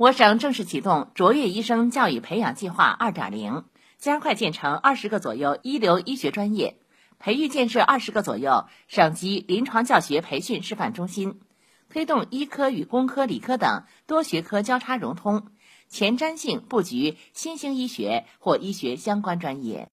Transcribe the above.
我省正式启动卓越医生教育培养计划二点零，加快建成二十个左右一流医学专业，培育建设二十个左右省级临床教学培训示范中心，推动医科与工科、理科等多学科交叉融通，前瞻性布局新兴医学或医学相关专业。